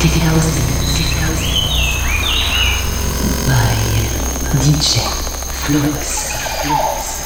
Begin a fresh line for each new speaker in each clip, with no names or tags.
Digital by DJ Flux. Flux.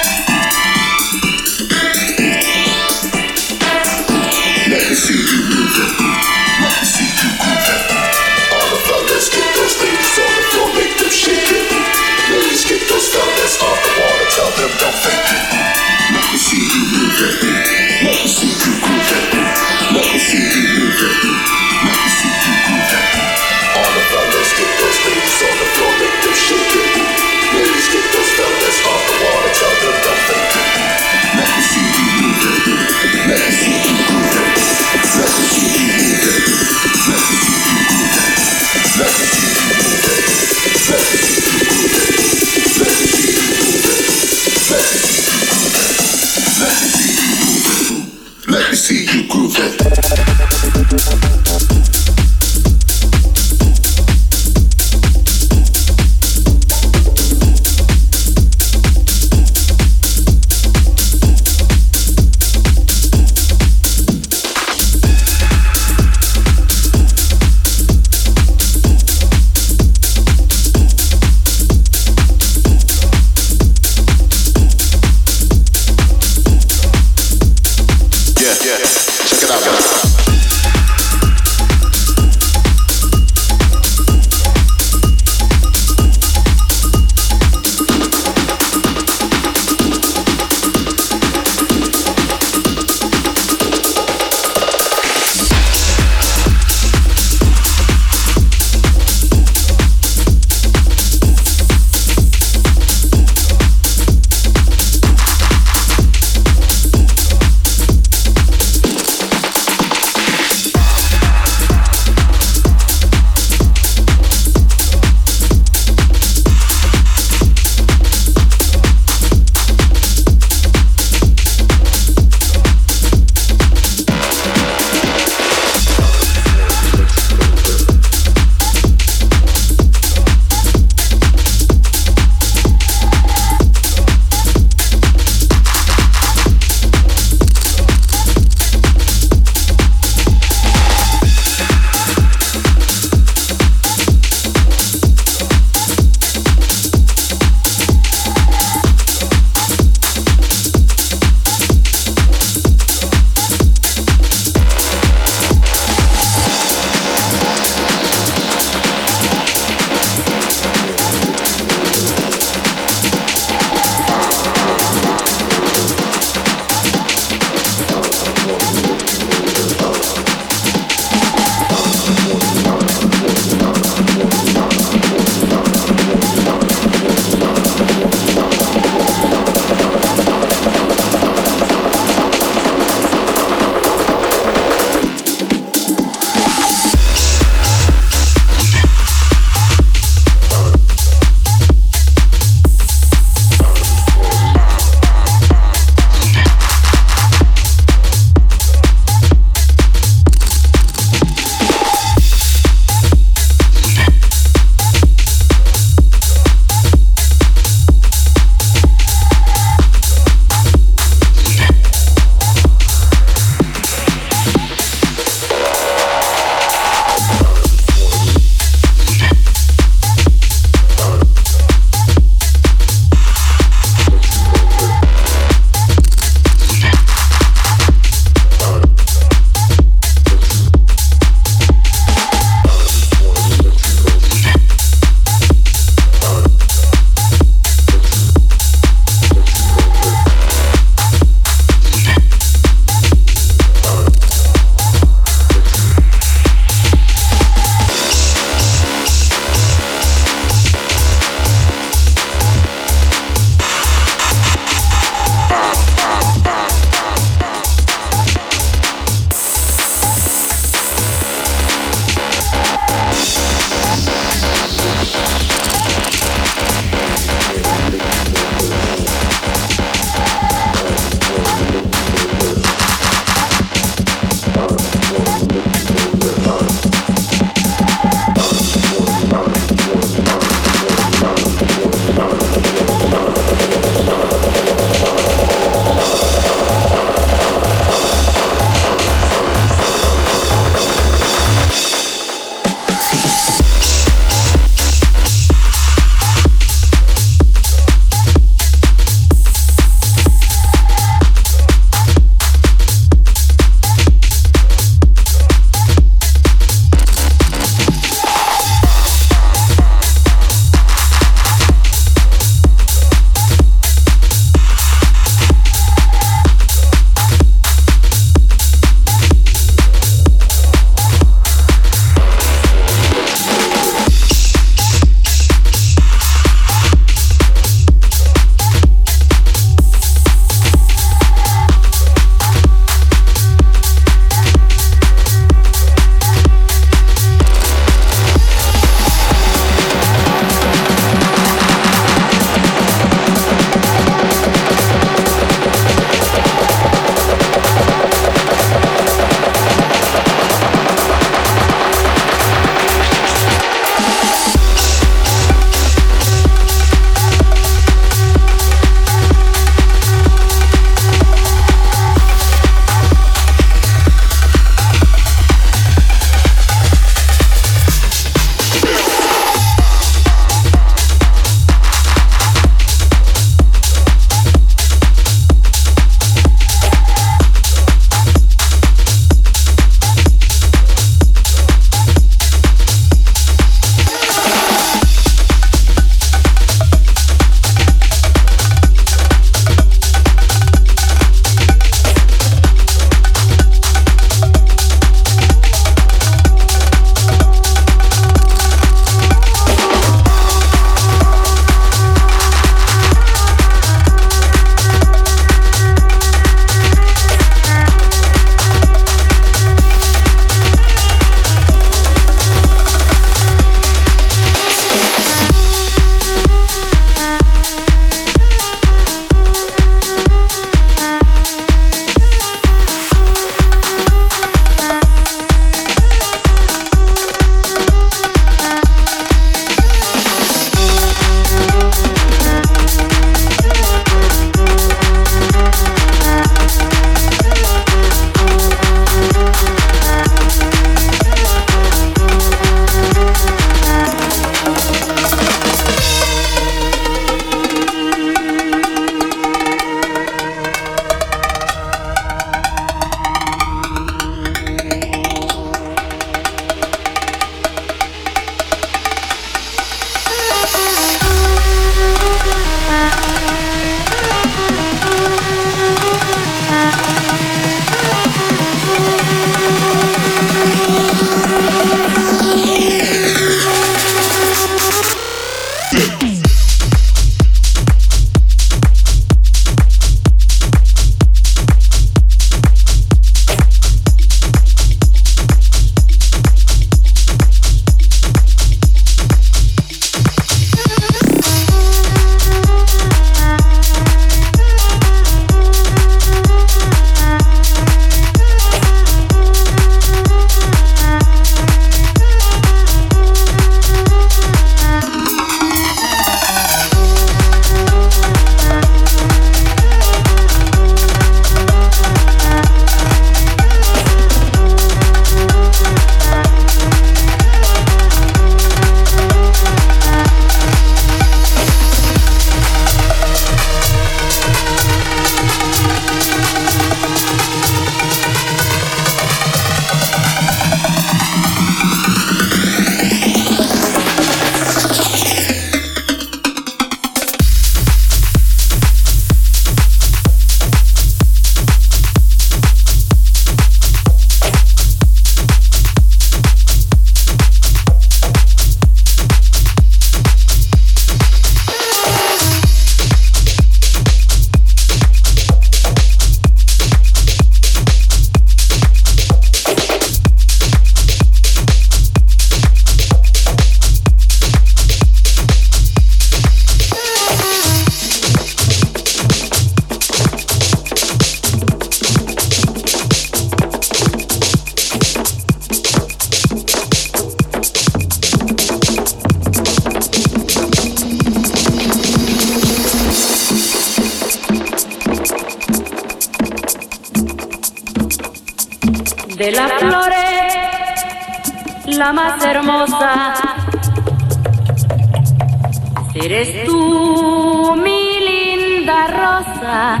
Eres tú, mi linda rosa,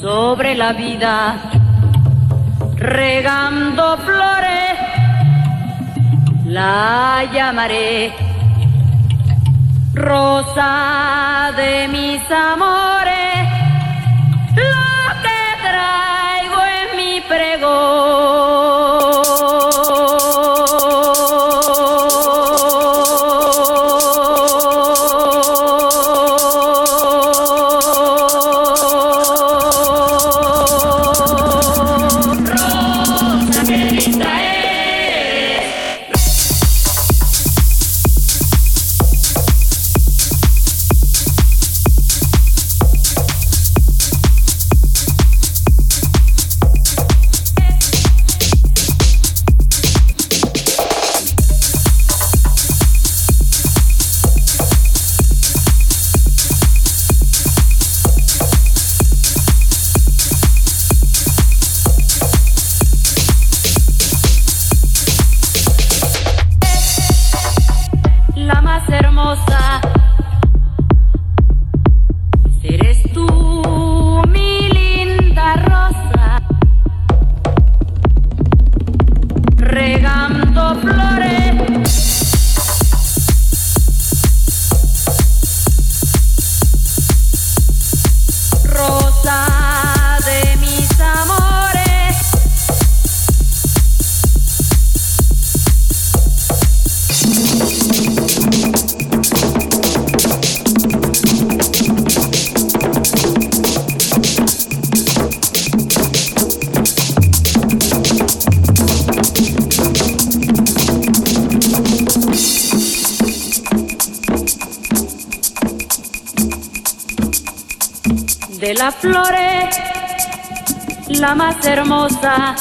sobre la vida, regando flores, la llamaré rosa de mis amores. La más hermosa.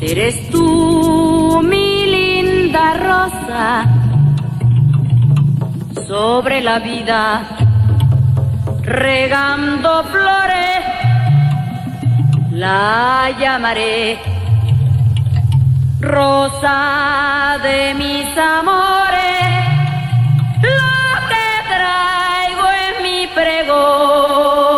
Eres tú, mi linda rosa, sobre la vida, regando flores, la llamaré rosa de mis amores. Oh.